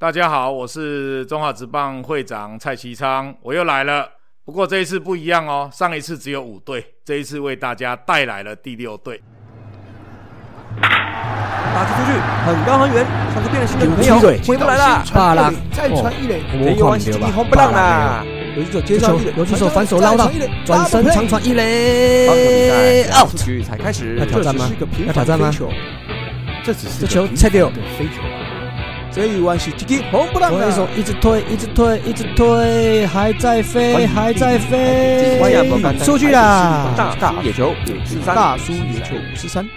大家好，我是中华职棒会长蔡其昌，我又来了。不过这一次不一样哦，上一次只有五队，这一次为大家带来了第六队。打击出去，很高很远，像个变了心的女朋友，回不来了。罢了，再传一垒，没有关系，红不浪啦。有击手接球，有击手反手捞到，转身长传一垒，out。局才开始，要挑战吗？要挑战吗？这只是这球拆掉。飞球啊！这一弯是击红不让的，手一直推，一直推，一直推，还在飞，还在飞，出去啦！大大野球五四三，大叔野球五四三。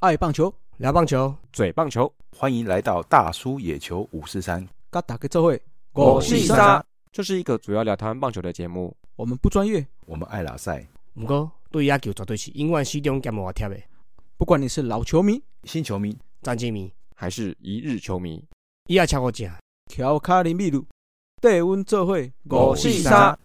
爱棒球，聊棒球，嘴棒球，欢迎来到大叔野球五四三。嘎打个座位，我是沙。这是一个主要聊台湾棒球的节目。我们不专业，我们爱拉赛。不过对野球绝对是永远始终兼无贴的。不管你是老球迷、新球迷、战绩迷，还是一日球迷，伊也超过正。乔卡林秘鲁，带温做会，五四三。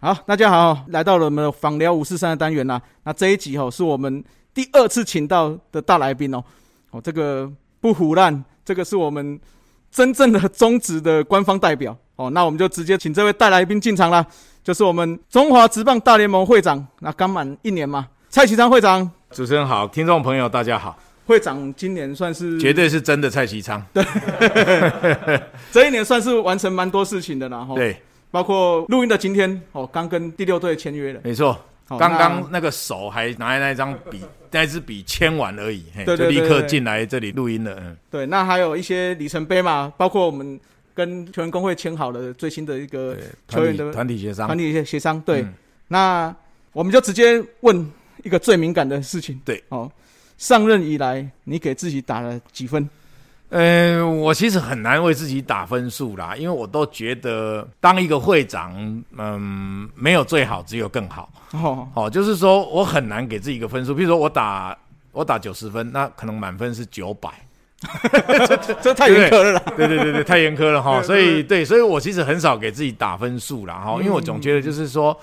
好，大家好，来到了我们的访聊五四三的单元啦。那这一集吼，是我们。第二次请到的大来宾哦，哦，这个不胡乱，这个是我们真正的中职的官方代表哦，那我们就直接请这位大来宾进场啦，就是我们中华职棒大联盟会长，那刚满一年嘛，蔡其昌会长，主持人好，听众朋友大家好，会长今年算是绝对是真的蔡其昌，对，这一年算是完成蛮多事情的啦，哈，对，包括录音的今天哦，刚跟第六队签约了，没错。刚刚那个手还拿那张笔，那支笔签完而已，就立刻进来这里录音了。嗯，对，那还有一些里程碑嘛，包括我们跟球员工会签好了最新的一个球员的团体协商，团体协商。对，那我们就直接问一个最敏感的事情。对，哦，上任以来你给自己打了几分？嗯，我其实很难为自己打分数啦，因为我都觉得当一个会长，嗯，没有最好，只有更好。哦，哦，就是说我很难给自己一个分数。比如说我打我打九十分，那可能满分是九百，这太严苛了。对对对对，太严苛了哈。所以对，所以我其实很少给自己打分数啦。哈，因为我总觉得就是说，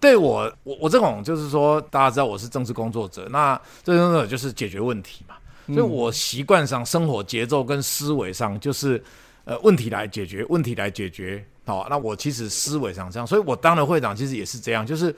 对我我我这种就是说，大家知道我是政治工作者，那这种就是解决问题嘛。所以我习惯上生活节奏跟思维上就是，呃，问题来解决，问题来解决。好，那我其实思维上这样，所以我当了会长其实也是这样，就是，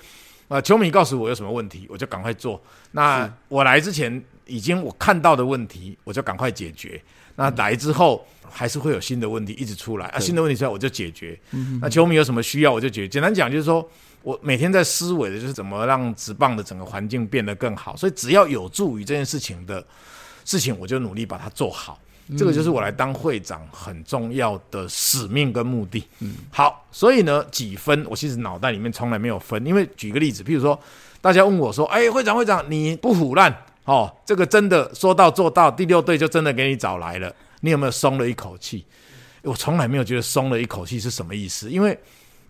呃，球迷告诉我有什么问题，我就赶快做。那我来之前已经我看到的问题，我就赶快解决。那来之后还是会有新的问题一直出来，啊，新的问题出来我就解决。那球迷有什么需要我就解决。简单讲就是说我每天在思维的就是怎么让职棒的整个环境变得更好。所以只要有助于这件事情的。事情我就努力把它做好，这个就是我来当会长很重要的使命跟目的。嗯，好，所以呢，几分我其实脑袋里面从来没有分，因为举个例子，譬如说大家问我说：“哎，会长会长，你不腐烂哦？这个真的说到做到，第六队就真的给你找来了，你有没有松了一口气？”我从来没有觉得松了一口气是什么意思，因为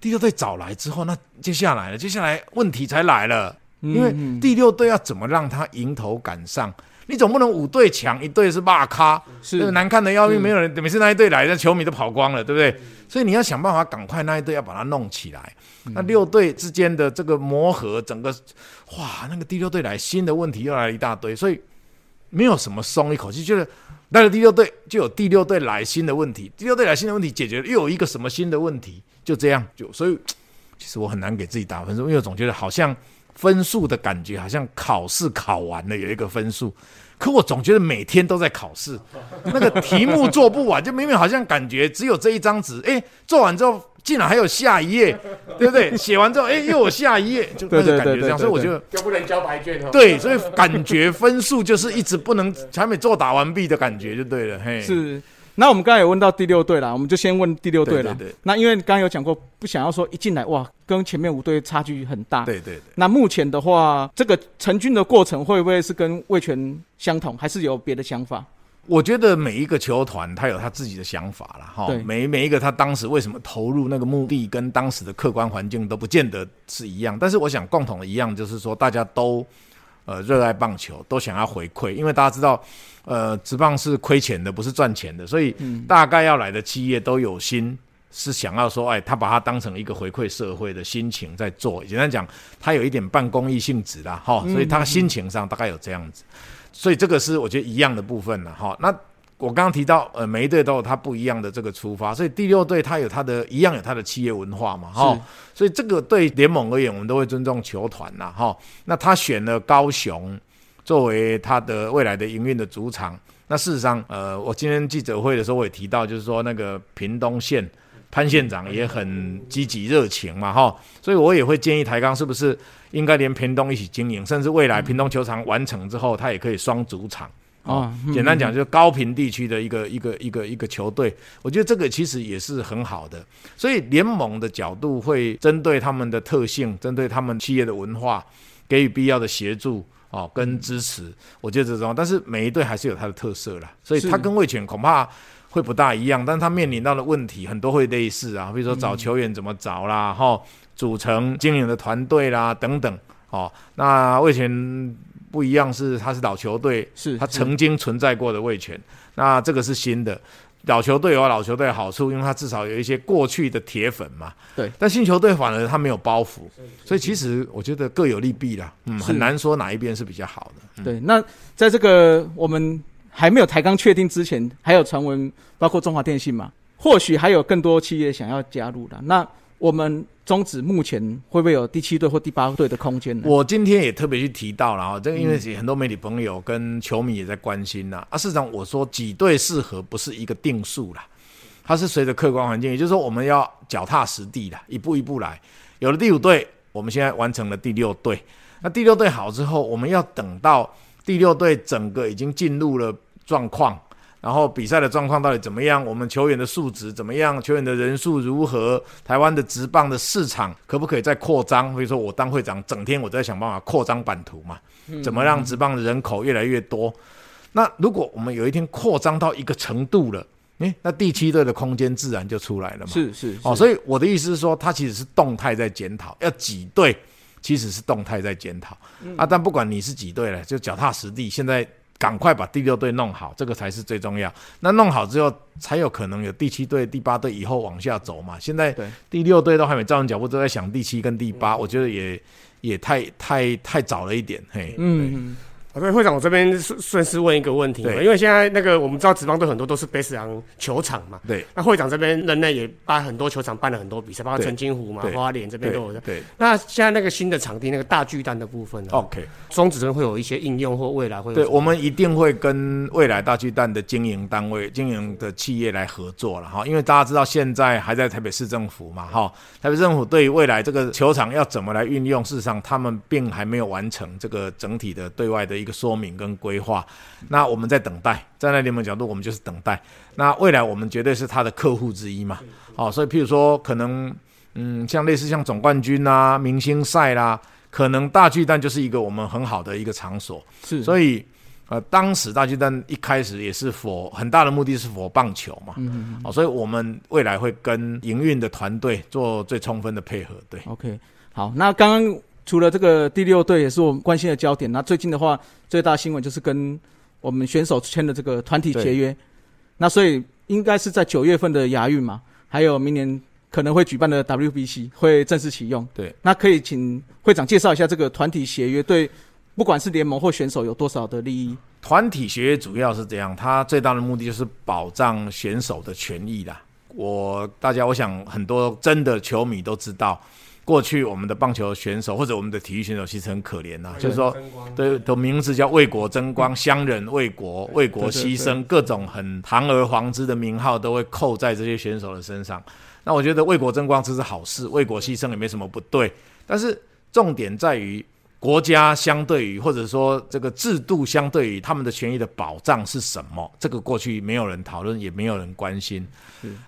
第六队找来之后，那接下来了，接下来问题才来了，因为第六队要怎么让他迎头赶上？你总不能五队强，一队是骂咖，是。难看的要命，没有人每次那一队来，那球迷都跑光了，对不对？所以你要想办法赶快那一队要把它弄起来。那六队之间的这个磨合，整个哇，那个第六队来新的问题又来了一大堆，所以没有什么松一口气，就是来了第六队就有第六队来新的问题，第六队来新的问题解决了，又有一个什么新的问题，就这样就所以其实我很难给自己打分数，因为我总觉得好像。分数的感觉好像考试考完了有一个分数，可我总觉得每天都在考试，那个题目做不完，就明明好像感觉只有这一张纸，哎，做完之后竟然还有下一页，对不对？写完之后，哎，又有下一页，就那个感觉这样，所以我就就不能交白卷哦。对，所以感觉分数就是一直不能还没做答完毕的感觉就对了，嘿，是。那我们刚才有问到第六队了，我们就先问第六队了。对对。那因为刚刚有讲过，不想要说一进来哇，跟前面五队差距很大。对对对。那目前的话，这个成军的过程会不会是跟魏权相同，还是有别的想法？我觉得每一个球团他有他自己的想法了哈。每每一个他当时为什么投入那个目的，跟当时的客观环境都不见得是一样。但是我想共同的一样就是说，大家都。呃，热爱棒球都想要回馈，因为大家知道，呃，职棒是亏钱的，不是赚钱的，所以大概要来的企业都有心，是想要说，哎，他把它当成一个回馈社会的心情在做。简单讲，他有一点半公益性质啦，哈，所以他心情上大概有这样子，所以这个是我觉得一样的部分了，哈。那我刚刚提到，呃，每一队都有它不一样的这个出发，所以第六队它有它的一样有它的企业文化嘛，哈，所以这个对联盟而言，我们都会尊重球团呐，哈。那他选了高雄作为他的未来的营运的主场，那事实上，呃，我今天记者会的时候我也提到，就是说那个屏东县潘县长也很积极热情嘛，哈，所以我也会建议台钢是不是应该连屏东一起经营，甚至未来屏东球场完成之后，它也可以双主场。哦，简单讲就是高频地区的一个一个一个一个球队，我觉得这个其实也是很好的。所以联盟的角度会针对他们的特性，针对他们企业的文化，给予必要的协助哦跟支持。我觉得这种，但是每一队还是有它的特色啦，所以它跟卫权恐怕会不大一样，但它面临到的问题很多会类似啊，比如说找球员怎么找啦，哈，组成经营的团队啦等等。哦，那卫权。不一样是，他是老球队，是他曾经存在过的卫权。那这个是新的老球队有老球队的好处，因为他至少有一些过去的铁粉嘛。对，但新球队反而他没有包袱，所以其实我觉得各有利弊啦。嗯，很难说哪一边是比较好的。对，那在这个我们还没有抬杠确定之前，还有传闻，包括中华电信嘛，或许还有更多企业想要加入的。那我们。中止目前会不会有第七队或第八队的空间呢？我今天也特别去提到了啊，这个因为很多媒体朋友跟球迷也在关心呐。啊，市长我说几队适合不是一个定数啦，它是随着客观环境，也就是说我们要脚踏实地的，一步一步来。有了第五队，我们现在完成了第六队，那第六队好之后，我们要等到第六队整个已经进入了状况。然后比赛的状况到底怎么样？我们球员的素质怎么样？球员的人数如何？台湾的职棒的市场可不可以再扩张？比如说我当会长，整天我在想办法扩张版图嘛，怎么让职棒的人口越来越多？那如果我们有一天扩张到一个程度了，诶，那第七队的空间自然就出来了嘛。是是哦，所以我的意思是说，它其实是动态在检讨，要几队其实是动态在检讨啊。但不管你是几队了，就脚踏实地，现在。赶快把第六队弄好，这个才是最重要。那弄好之后，才有可能有第七队、第八队以后往下走嘛。现在第六队都还没站稳脚步，都在想第七跟第八，我觉得也也太太太早了一点。嘿，嗯。所以会长，我这边顺顺势问一个问题，因为现在那个我们知道职棒队很多都是贝斯洋球场嘛，对。那会长这边任内也办很多球场，办了很多比赛，包括陈金湖嘛、花莲这边都有。对。那现在那个新的场地，那个大巨蛋的部分呢？OK。中职会有一些应用或未来会。对，我们一定会跟未来大巨蛋的经营单位、经营的企业来合作了哈，因为大家知道现在还在台北市政府嘛哈，台北政府对于未来这个球场要怎么来运用，事实上他们并还没有完成这个整体的对外的一个说明跟。规划，那我们在等待，站在联盟角度，我们就是等待。那未来我们绝对是他的客户之一嘛？好，所以譬如说，可能嗯，像类似像总冠军啊、明星赛啦，可能大巨蛋就是一个我们很好的一个场所。是，所以呃，当时大巨蛋一开始也是否很大的目的是否棒球嘛？嗯嗯。好，所以我们未来会跟营运的团队做最充分的配合。对，OK，好，那刚刚。除了这个第六队也是我们关心的焦点，那最近的话，最大新闻就是跟我们选手签的这个团体协约，那所以应该是在九月份的亚运嘛，还有明年可能会举办的 WBC 会正式启用。对，那可以请会长介绍一下这个团体协约对不管是联盟或选手有多少的利益？团体协约主要是这样，它最大的目的就是保障选手的权益啦。我大家我想很多真的球迷都知道。过去我们的棒球选手或者我们的体育选手其实很可怜呐，就是说，对的名字叫为国争光、乡人为国、为国牺牲，各种很堂而皇之的名号都会扣在这些选手的身上。那我觉得为国争光这是好事，为国牺牲也没什么不对，但是重点在于。国家相对于，或者说这个制度相对于他们的权益的保障是什么？这个过去没有人讨论，也没有人关心。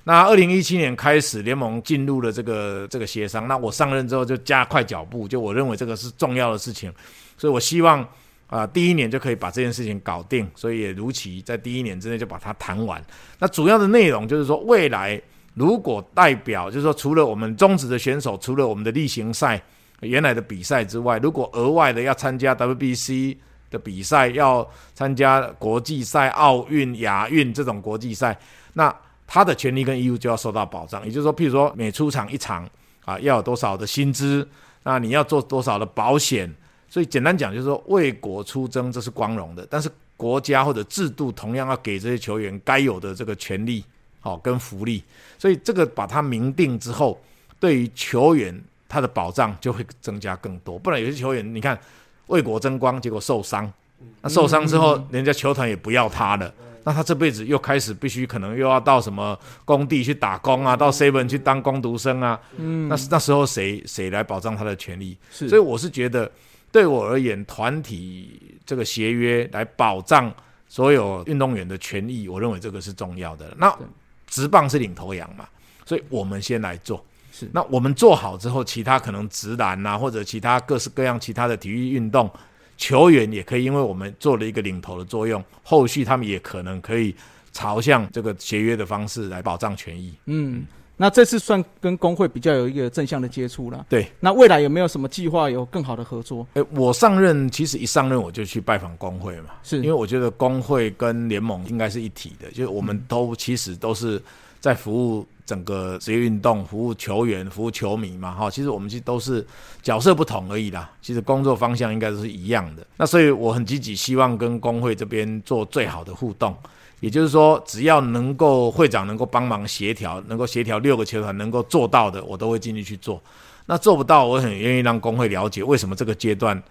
那二零一七年开始，联盟进入了这个这个协商。那我上任之后就加快脚步，就我认为这个是重要的事情，所以我希望啊，第一年就可以把这件事情搞定。所以也如期在第一年之内就把它谈完。那主要的内容就是说，未来如果代表，就是说除了我们中职的选手，除了我们的例行赛。原来的比赛之外，如果额外的要参加 WBC 的比赛，要参加国际赛、奥运、亚运这种国际赛，那他的权利跟义务就要受到保障。也就是说，譬如说每出场一场啊，要有多少的薪资，那你要做多少的保险。所以简单讲，就是说为国出征这是光荣的，但是国家或者制度同样要给这些球员该有的这个权利，好、跟福利，所以这个把它明定之后，对于球员他的保障就会增加更多。不然有些球员你看为国争光，结果受伤，那受伤之后，人家球团也不要他了。那他这辈子又开始必须可能又要到什么工地去打工啊，到 seven 去当工读生啊，嗯，那那时候谁谁来保障他的权利？是所以我是觉得，对我而言，团体这个协约来保障所有运动员的权益，我认为这个是重要的。那对职棒是领头羊嘛，所以我们先来做。是那我们做好之后，其他可能直男啊，或者其他各式各样其他的体育运动，球员也可以，因为我们做了一个领头的作用，后续他们也可能可以朝向这个协约的方式来保障权益。嗯，那这次算跟工会比较有一个正向的接触了。对，那未来有没有什么计划有更好的合作？诶，我上任其实一上任我就去拜访工会嘛，是因为我觉得工会跟联盟应该是一体的，就是我们都其实都是在服务整个职业运动、服务球员、服务球迷嘛，哈，其实我们其实都是角色不同而已啦，其实工作方向应该是一样的。那所以我很积极，希望跟工会这边做最好的互动。也就是说，只要能够会长能够帮忙协调，能够协调六个球团能够做到的，我都会尽力去做。那做不到，我很愿意让工会了解为什么这个阶段，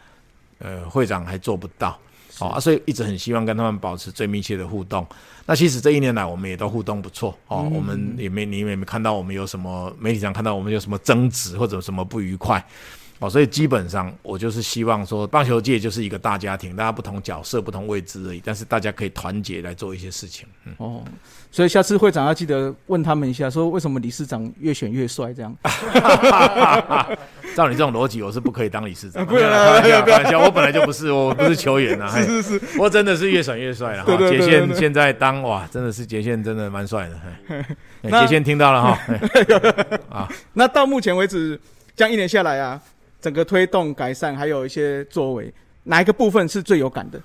呃，会长还做不到。好、啊，所以一直很希望跟他们保持最密切的互动。那其实这一年来，我们也都互动不错哦，我们也没你们也没看到我们有什么媒体上看到我们有什么争执或者什么不愉快。哦，所以基本上我就是希望说，棒球界就是一个大家庭，大家不同角色、不同位置而已，但是大家可以团结来做一些事情。嗯，哦，所以下次会长要记得问他们一下，说为什么理事长越选越帅这样？照你这种逻辑，我是不可以当理事长。不要开玩笑，开玩笑，我本来就不是，我不是球员啊。是是是，我真的是越选越帅了哈。对对对杰宪现在当哇，真的是杰宪真的蛮帅的。嘿嘿那杰宪听到了哈。啊那到目前为止，这样一年下来啊，整个推动改善还有一些作为，哪一个部分是最有感的？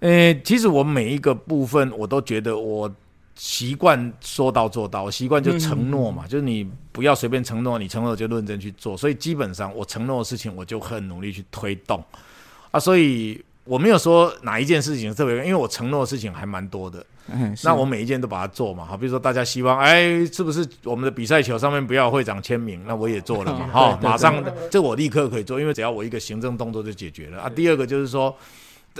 诶，其实我每一个部分我都觉得我习惯说到做到，我习惯就承诺嘛，就是你不要随便承诺，你承诺就认真去做。所以基本上我承诺的事情，我就很努力去推动啊。所以我没有说哪一件事情特别，因为我承诺的事情还蛮多的。嗯，那我每一件都把它做嘛，好，比如说大家希望，哎，是不是我们的比赛球上面不要会长签名？那我也做了嘛，哈，马上这我立刻可以做，因为只要我一个行政动作就解决了啊。第二个就是说。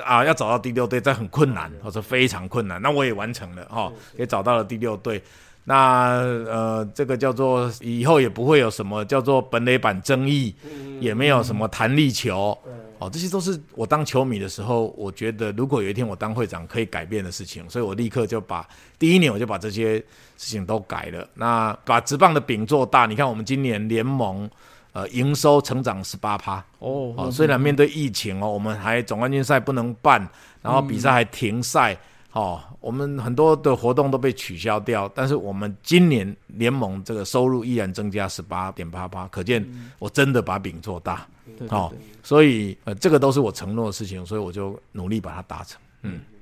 啊，要找到第六队，这很困难，或者非常困难。那我也完成了哈，也找到了第六队。那呃，这个叫做以后也不会有什么叫做本垒板争议，也没有什么弹力球，哦，这些都是我当球迷的时候，我觉得如果有一天我当会长可以改变的事情，所以我立刻就把第一年我就把这些事情都改了。那把直棒的饼做大，你看我们今年联盟呃营收成长十八趴，哦哦，虽然面对疫情哦，我们还总冠军赛不能办，然后比赛还停赛，哦，我们很多的活动都被取消掉，但是我们今年联盟这个收入依然增加十八点八八，可见我真的把饼做大，对对哦对。所以呃，这个都是我承诺的事情，所以我就努力把它达成。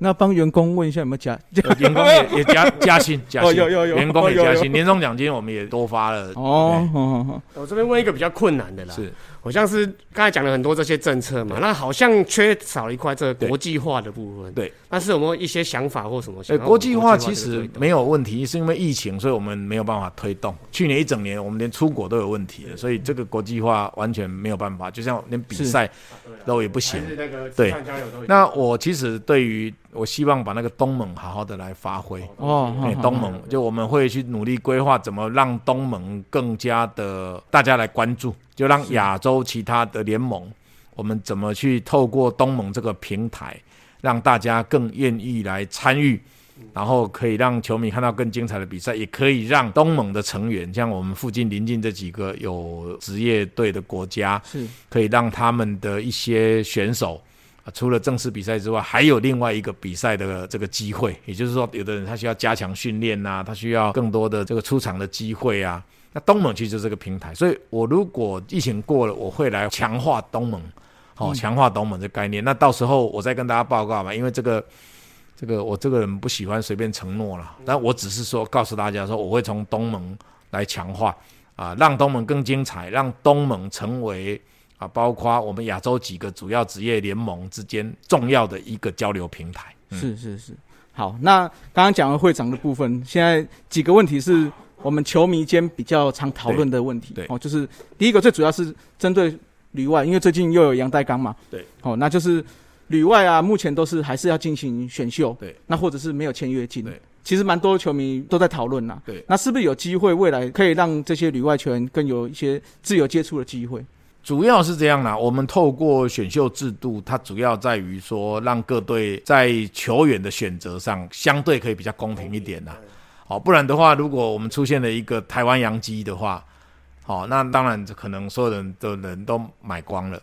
那帮员工问一下有没有加？呃员工也 也加加薪，加薪，哦有有有员工也加薪，年终奖金我们也多发了。哦，哦哦哦。我这边问一个比较困难的啦，是。好像是刚才讲了很多这些政策嘛，那好像缺少了一块这个国际化的部分。对，但是有没有一些想法或什么想呃，国际化其这个实没有问题，是因为疫情，所以我们没有办法推动。去年一整年，我们连出国都有问题了，所以这个国际化完全没有办法，就像连比赛都也不行。还。是那个对。那我其实对于我希望把那个东盟好好的来发挥。哦哎，东盟就我们会去努力规划怎么让东盟更加的大家来关注，就让亚洲其他的联盟，我们怎么去透过东盟这个平台，让大家更愿意来参与，然后可以让球迷看到更精彩的比赛，也可以让东盟的成员，像我们附近邻近这几个有职业队的国家，是可以让他们的一些选手。啊，除了正式比赛之外，还有另外一个比赛的这个机会，也就是说，有的人他需要加强训练呐，他需要更多的这个出场的机会啊。那东盟其实就是这个平台，所以我如果疫情过了，我会来强化东盟，好、强化东盟这概念。那到时候我再跟大家报告吧，因为这个这个我这个人不喜欢随便承诺了，但我只是说告诉大家说，我会从东盟来强化啊，让东盟更精彩，让东盟成为。啊，包括我们亚洲几个主要职业联盟之间重要的一个交流平台。是是是，好，那刚刚讲了会长的部分，现在几个问题是我们球迷间比较常讨论的问题。对对哦，就是第一个最主要是针对旅外，因为最近又有杨代刚嘛。对。哦，那就是旅外啊，目前都是还是要进行选秀。对。那或者是没有签约金。对。其实蛮多球迷都在讨论呐。对。那是不是有机会未来可以让这些旅外球员更有一些自由接触的机会？主要是这样啦，我们透过选秀制度，它主要在于说让各队在球员的选择上相对可以比较公平一点啦。好，不然的话，如果我们出现了一个台湾洋基的话，好，那当然可能所有人的人都买光了。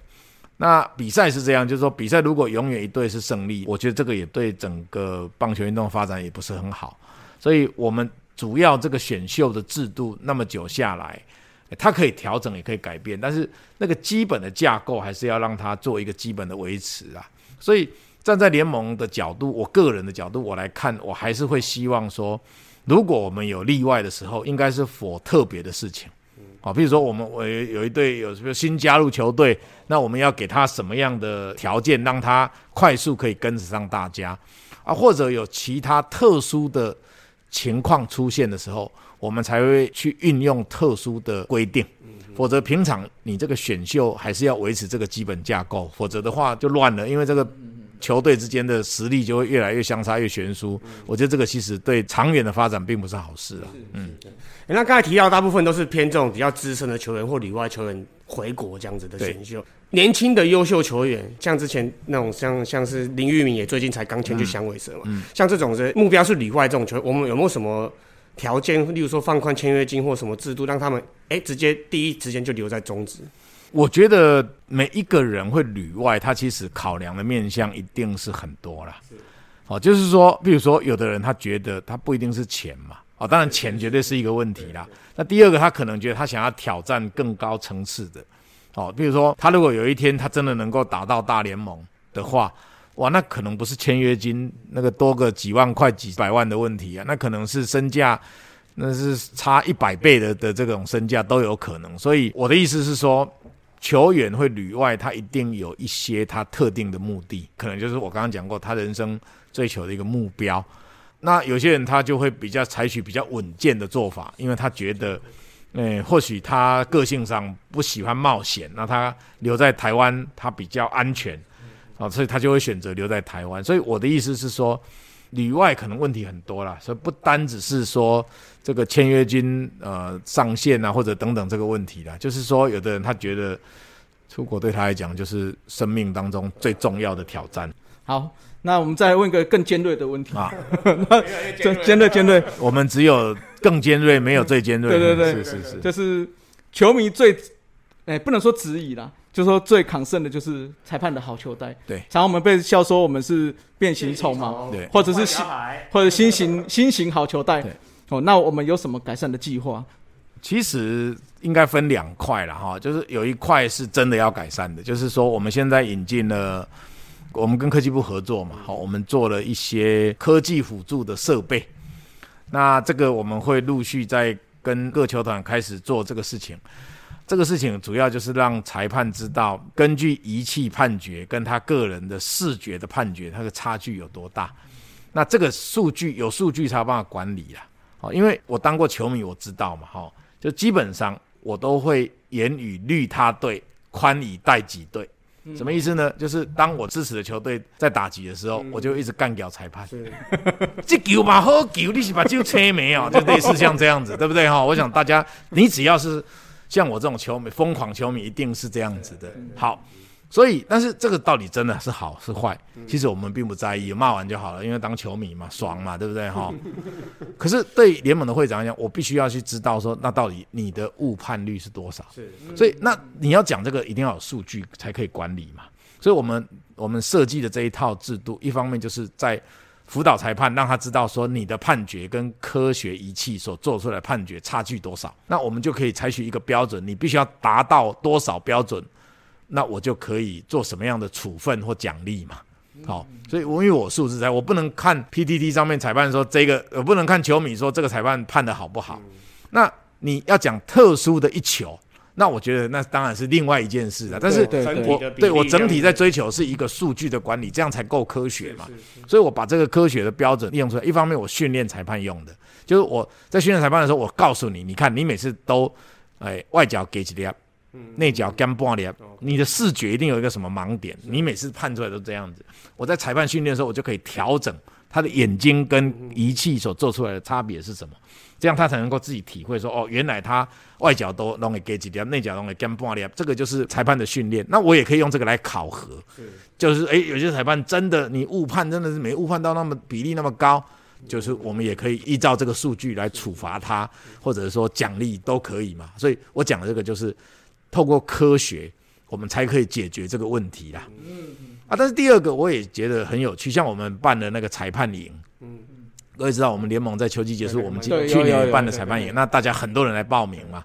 那比赛是这样，就是说比赛如果永远一队是胜利，我觉得这个也对整个棒球运动发展也不是很好。所以我们主要这个选秀的制度那么久下来。它可以调整，也可以改变，但是那个基本的架构还是要让它做一个基本的维持啊。所以站在联盟的角度，我个人的角度我来看，我还是会希望说，如果我们有例外的时候，应该是否特别的事情。啊，比如说我们我有一队有什么新加入球队，那我们要给他什么样的条件，让他快速可以跟得上大家啊？或者有其他特殊的情况出现的时候。我们才会去运用特殊的规定，否则平常你这个选秀还是要维持这个基本架构，否则的话就乱了，因为这个球队之间的实力就会越来越相差越悬殊。我觉得这个其实对长远的发展并不是好事啊。嗯，那刚才提到大部分都是偏这种比较资深的球员或里外球员回国这样子的选秀，年轻的优秀球员，像之前那种像像是林玉明也最近才刚签去响尾蛇嘛，像这种是目标是里外这种球员，我们有没有什么？条件，例如说放宽签约金或什么制度，让他们哎直接第一时间就留在中职。我觉得每一个人会旅外，他其实考量的面向一定是很多啦。哦，就是说，比如说有的人他觉得他不一定是钱嘛，哦，当然钱绝对是一个问题啦。那第二个，他可能觉得他想要挑战更高层次的，哦，比如说他如果有一天他真的能够打到大联盟的话。哇，那可能不是签约金那个多个几万块、几百万的问题啊，那可能是身价，那是差一百倍的的这种身价都有可能。所以我的意思是说，球员会旅外，他一定有一些他特定的目的，可能就是我刚刚讲过他人生追求的一个目标。那有些人他就会比较采取比较稳健的做法，因为他觉得，诶，或许他个性上不喜欢冒险，那他留在台湾他比较安全。啊，所以他就会选择留在台湾。所以我的意思是说，里外可能问题很多啦，所以不单只是说这个签约金呃上限啊，或者等等这个问题啦，就是说有的人他觉得出国对他来讲就是生命当中最重要的挑战。好，那我们再问一个更尖锐的问题啊，尖尖锐尖锐，我们只有更尖锐，没有最尖锐。对对对，是是是，就是球迷最哎不能说质疑啦。就说最抗胜的就是裁判的好球带，对，常我们被笑说我们是变形虫嘛，对，或者是新或者新型新型好球带，哦，那我们有什么改善的计划？其实应该分两块了哈，就是有一块是真的要改善的，就是说我们现在引进了，我们跟科技部合作嘛，好，我们做了一些科技辅助的设备，那这个我们会陆续在跟各球团开始做这个事情。这个事情主要就是让裁判知道，根据仪器判决跟他个人的视觉的判决，它的差距有多大。那这个数据有数据才有办法管理啦。好，因为我当过球迷，我知道嘛。哈，就基本上我都会严以律他队，宽以待己队。什么意思呢？就是当我支持的球队在打击的时候，我就一直干掉裁判。这球嘛好球，你是把球吹没有？就类似像这样子，对不对？哈，我想大家，你只要是。像我这种球迷，疯狂球迷一定是这样子的。好，所以，但是这个到底真的是好是坏？其实我们并不在意，骂完就好了，因为当球迷嘛，爽嘛，对不对？哈。可是对联盟的会长来讲，我必须要去知道说，那到底你的误判率是多少？是。所以，那你要讲这个，一定要有数据才可以管理嘛。所以我们我们设计的这一套制度，一方面就是在。辅导裁判，让他知道说你的判决跟科学仪器所做出来的判决差距多少，那我们就可以采取一个标准，你必须要达到多少标准，那我就可以做什么样的处分或奖励嘛。好，所以我因为我素质在，我不能看 PTT 上面裁判说这个，我不能看球迷说这个裁判判的好不好。那你要讲特殊的一球，那我觉得那当然是另外一件事了。但是对对我对我整体在追求是一个数据的管理，这样才够科学嘛。是是所以我把这个科学的标准利用出来。一方面我训练裁判用的，就是我在训练裁判的时候，我告诉你，你看你每次都，哎，外脚给几粒，内脚干半粒，你的视觉一定有一个什么盲点，你每次判出来都这样子。我在裁判训练的时候，我就可以调整他的眼睛跟仪器所做出来的差别是什么，这样他才能够自己体会说，哦，原来他外脚都弄给给几粒，内脚弄给干半粒，这个就是裁判的训练。那我也可以用这个来考核，就是诶，有些裁判真的你误判，真的是没误判到那么比例那么高，就是我们也可以依照这个数据来处罚他，或者说奖励都可以嘛。所以我讲的这个就是透过科学，我们才可以解决这个问题啦。啊，但是第二个我也觉得很有趣，像我们办的那个裁判营，各位知道我们联盟在秋季结束，我们今去年也办的裁判营，那大家很多人来报名嘛。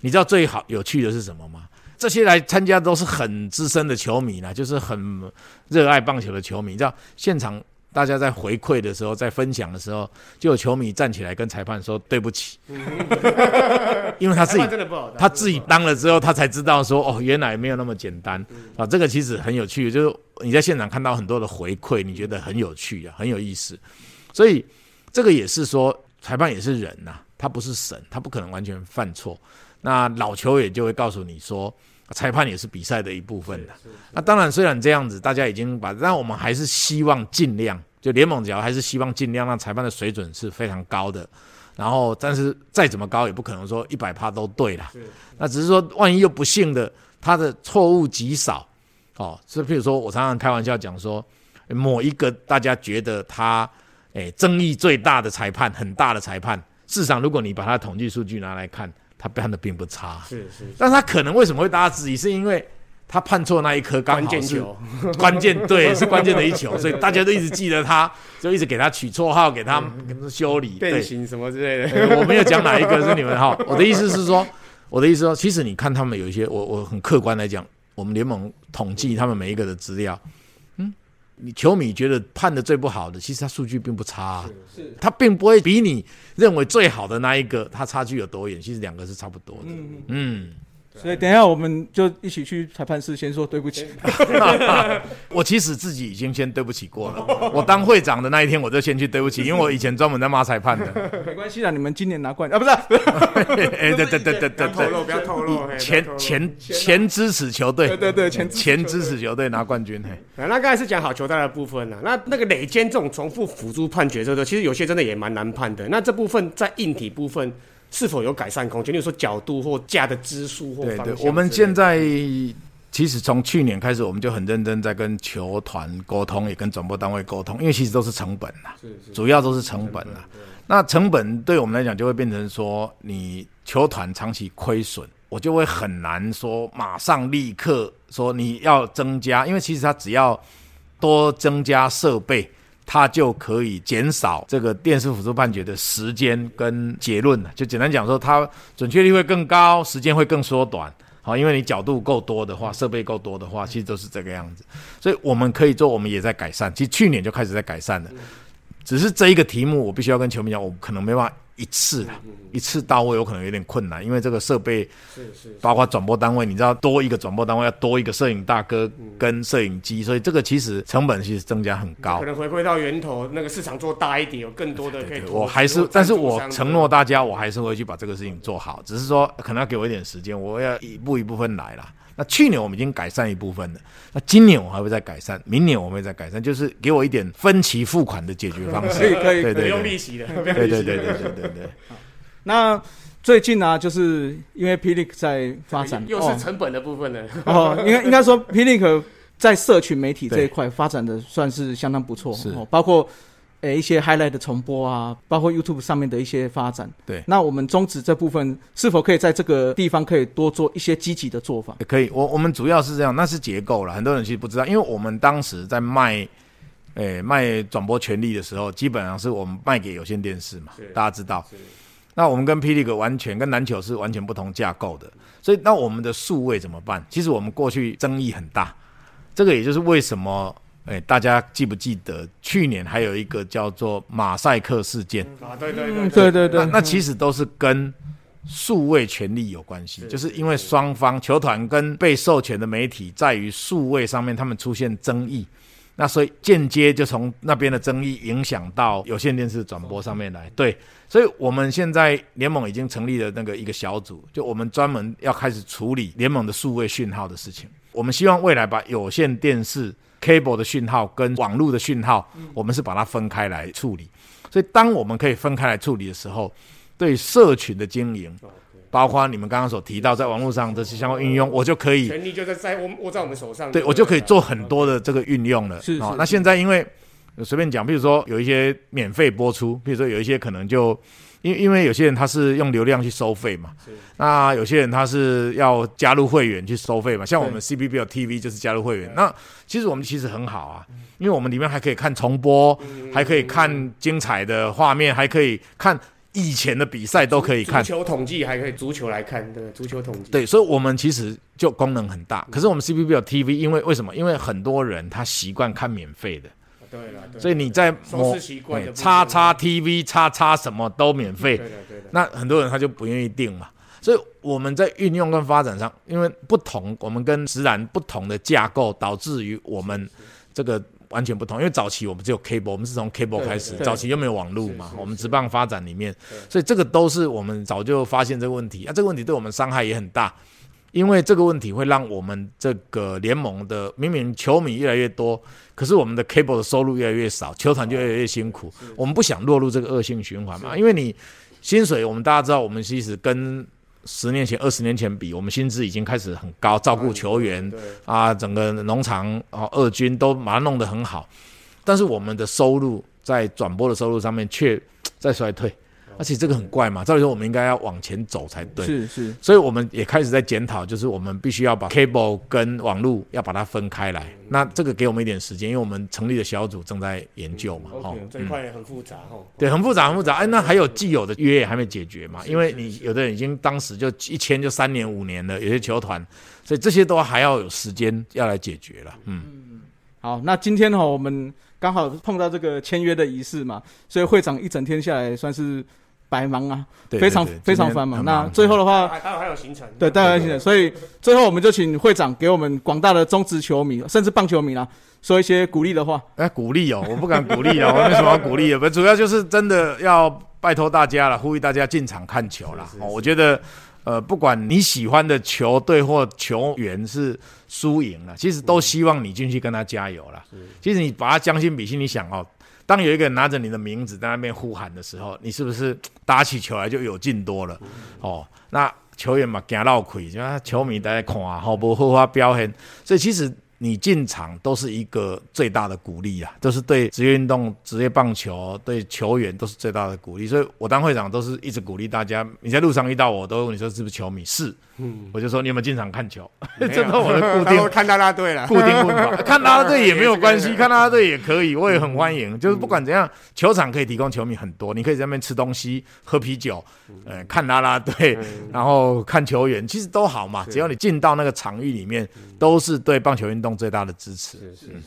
你知道最好有趣的是什么吗？这些来参加都是很资深的球迷啦，就是很热爱棒球的球迷。你知道现场大家在回馈的时候，在分享的时候，就有球迷站起来跟裁判说对不起，因为他自己他自己当了之后，他才知道说哦，原来没有那么简单啊。这个其实很有趣，就是你在现场看到很多的回馈，你觉得很有趣啊，很有意思。所以这个也是说，裁判也是人呐、他不是神，他不可能完全犯错。那老球也就会告诉你说，裁判也是比赛的一部分的。那当然，虽然这样子，大家已经把，但我们还是希望尽量，就联盟只要还是希望尽量让裁判的水准是非常高的。然后，但是再怎么高，也不可能说一百趴都对了。那只是说，万一又不幸的，他的错误极少，哦，是譬如说，我常常开玩笑讲说，某一个大家觉得他，诶、争议最大的裁判，很大的裁判，事实上，如果你把他的统计数据拿来看，他判的并不差。是是但他可能为什么会大家质疑，是因为他判错那一颗刚关好是键球，关键，对，是关键的一球，所以大家都一直记得他，就一直给他取绰号，给他修理。对变，形什么之类的。呃我没有讲哪一个是你们哈，我的意思是说，我的意思说，其实你看他们有一些，我我很客观来讲，我们联盟统计他们每一个的资料，嗯，你球迷觉得判的最不好的，其实他数据并不差、啊，是他并不会比你认为最好的那一个，他差距有多远，其实两个是差不多的，嗯。所以等一下我们就一起去裁判室先说对不起。我其实自己已经先对不起过了。我当会长的那一天，我就先去对不起，因为我以前专门在骂裁判的。没关系啦，你们今年拿冠啊，不是 哎，对对对对对对，不要透露。嘿前。不要透露前前支持球队，对对对，前前支持球队拿冠军，嘿，啊那刚才是讲好球带的部分了、那那个垒间这种重复辅助判决，这个其实有些真的也蛮难判的。那这部分在硬体部分是否有改善空间？例如说角度或架的支数或对方向对，我们现在其实从去年开始，我们就很认真在跟球团沟通，也跟转播单位沟通，因为其实都是成本啦，主要都是成本啦。那成本对我们来讲，就会变成说，你球团长期亏损，我就会很难说马上立刻说你要增加，因为其实它只要多增加设备。它就可以减少这个电视辅助判决的时间跟结论了。就简单讲说，它准确率会更高，时间会更缩短。好，因为你角度够多的话，设备够多的话，其实都是这个样子。所以我们可以做，我们也在改善。其实去年就开始在改善了，只是这一个题目，我必须要跟球迷讲，我可能没办法一次啦，一次到位，有可能有点困难，因为这个设备是是包括转播单位，你知道多一个转播单位要多一个摄影大哥跟摄影机，所以这个其实成本其实增加很高可。能回归到源头，那个市场做大一点，有更多的可以。我还是，但是我承诺大家，我还是会去把这个事情做好，只是说可能要给我一点时间，我要一步一步分来啦。那去年我们已经改善一部分了，那今年我还会再改善，明年我们会再改善，就是给我一点分期付款的解决方式。可以可以对对不用利息的，对对对对对对对。那最近呢、就是因为霹雳在发展，又是成本的部分了。哦，哦应该应该说霹雳在社群媒体这一块发展的算是相当不错，是哦，包括。呃，一些 highlight 的重播啊，包括 YouTube 上面的一些发展。对那我们中职这部分是否可以在这个地方可以多做一些积极的做法？可以，我我们主要是这样，那是结构了。很多人其实不知道，因为我们当时在卖，诶、卖转播权利的时候，基本上是我们卖给有线电视嘛，大家知道。那我们跟霹雳哥完全跟篮球是完全不同架构的，所以那我们的数位怎么办？其实我们过去争议很大，这个也就是为什么，诶、大家记不记得去年还有一个叫做马赛克事件？啊，对对嗯，对对对对那，其实都是跟数位权利有关系，就是因为双方球团跟被授权的媒体在于数位上面，他们出现争议。那所以间接就从那边的争议影响到有线电视转播上面来，对，所以我们现在联盟已经成立了那个一个小组，就我们专门要开始处理联盟的数位讯号的事情。我们希望未来把有线电视 cable 的讯号跟网络的讯号，我们是把它分开来处理。所以当我们可以分开来处理的时候，对社群的经营，包括你们刚刚所提到在网络上这些相关运用，我就可以权力就在在我握在我们手上。对我就可以做很多的这个运用了。是是那现在因为呃随便讲，比如说有一些免费播出，比如说有一些可能就因因为有些人他是用流量去收费嘛，那有些人他是要加入会员去收费嘛，像我们 CBBL TV 就是加入会员。那其实我们其实很好啊，因为我们里面还可以看重播，还可以看精彩的画面，还可以看以前的比赛都可以看足。球统计还可以足球来看，对，足球统计。对，所以我们其实就功能很大。可是我们 CBBL TV 因为为什么？因为很多人他习惯看免费的，对了，对所以你在收某视习惯的部分叉叉 TV 叉叉什么都免费对，的对的，那很多人他就不愿意订嘛。所以我们在运用跟发展上，因为不同，我们跟直男不同的架构，导致于我们这个完全不同。因为早期我们只有 cable，我们是从 cable 开始，早期又没有网络嘛我们直棒发展里面，所以这个都是我们早就发现这个问题。啊，这个问题对我们伤害也很大。因为这个问题会让我们这个联盟的明明球迷越来越多，可是我们的 cable 的收入越来越少，球团就越来越辛苦。我们不想落入这个恶性循环嘛？因为你薪水，我们大家知道，我们其实跟十年前、二十年前比，我们薪资已经开始很高，照顾球员啊，整个农场啊、二军都把它弄得很好，但是我们的收入在转播的收入上面却在衰退，而且这个很怪嘛。照理说，我们应该要往前走才对。是是，所以我们也开始在检讨，就是我们必须要把 cable 跟网络要把它分开来。那这个给我们一点时间，因为我们成立的小组正在研究嘛，哦 OK，，这一块也很复杂哦。对，很复杂，很复杂。哎，那还有既有的约也还没解决嘛？因为你有的人已经当时就一签就三年五年了，有些球团，所以这些都还要有时间要来解决了。嗯，好，那今天哈、我们刚好碰到这个签约的仪式嘛，所以会长一整天下来算是百忙啊，对，非常对对非常繁忙。那最后的话，还还有还有行程，对，还有行程，所以最后我们就请会长给我们广大的中职球迷，甚至棒球迷啦，说一些鼓励的话。哎，鼓励哦，我不敢鼓励哦，我没什么要鼓励的，不，主要就是真的要拜托大家了，呼吁大家进场看球啦。哦，我觉得，呃，不管你喜欢的球队或球员是输赢了，其实都希望你进去跟他加油了。其实你把他将心比心，你想哦，当有一个人拿着你的名字在那边呼喊的时候，你是不是 打起球来就有劲多了？哦，那球员嘛，惊闹亏，就他球迷在看，好不好啊表现，所以其实你进场都是一个最大的鼓励啊，都是对职业运动、职业棒球、对球员都是最大的鼓励。所以我当会长都是一直鼓励大家，你在路上遇到我，都问你说是不是球迷？是，嗯，我就说你有没有进场看球？这都我的固定看啦啦队了，固定问法，看啦啦队也没有关系，看啦啦队也可以，我也很欢迎。就是不管怎样，球场可以提供球迷很多，你可以在那边吃东西、喝啤酒，呃，看啦啦队，然后看球员，其实都好嘛。只要你进到那个场域里面，都是对棒球运动最大的支持。是是是。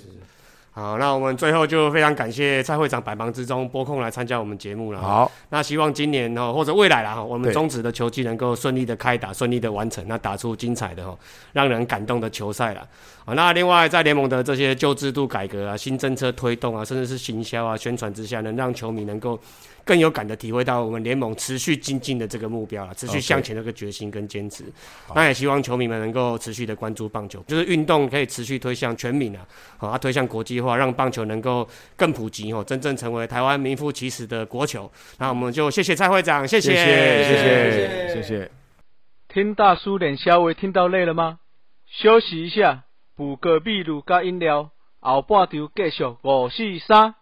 好，那我们最后就非常感谢蔡会长百忙之中拨空来参加我们节目了。，好，那希望今年哦或者未来啦哈，我们对中职的球季能够顺利的开打，顺利的完成，那打出精彩的哈，让人感动的球赛了。好，那另外在联盟的这些旧制度改革啊、新政策推动啊，甚至是行销啊、宣传之下，能让球迷能够更有感的体会到我们联盟持续精进的这个目标了，持续向前的这个决心跟坚持。那也希望球迷们能够持续的关注棒球，就是运动可以持续推向全民啊，好，啊推向国际化，让棒球能够更普及哦，真正成为台湾名副其实的国球。那我们就谢谢蔡会长，谢谢谢，谢谢，谢谢。听大叔脸稍微听到累了吗？休息一下，补个秘鲁加饮料，后半场继续五四三。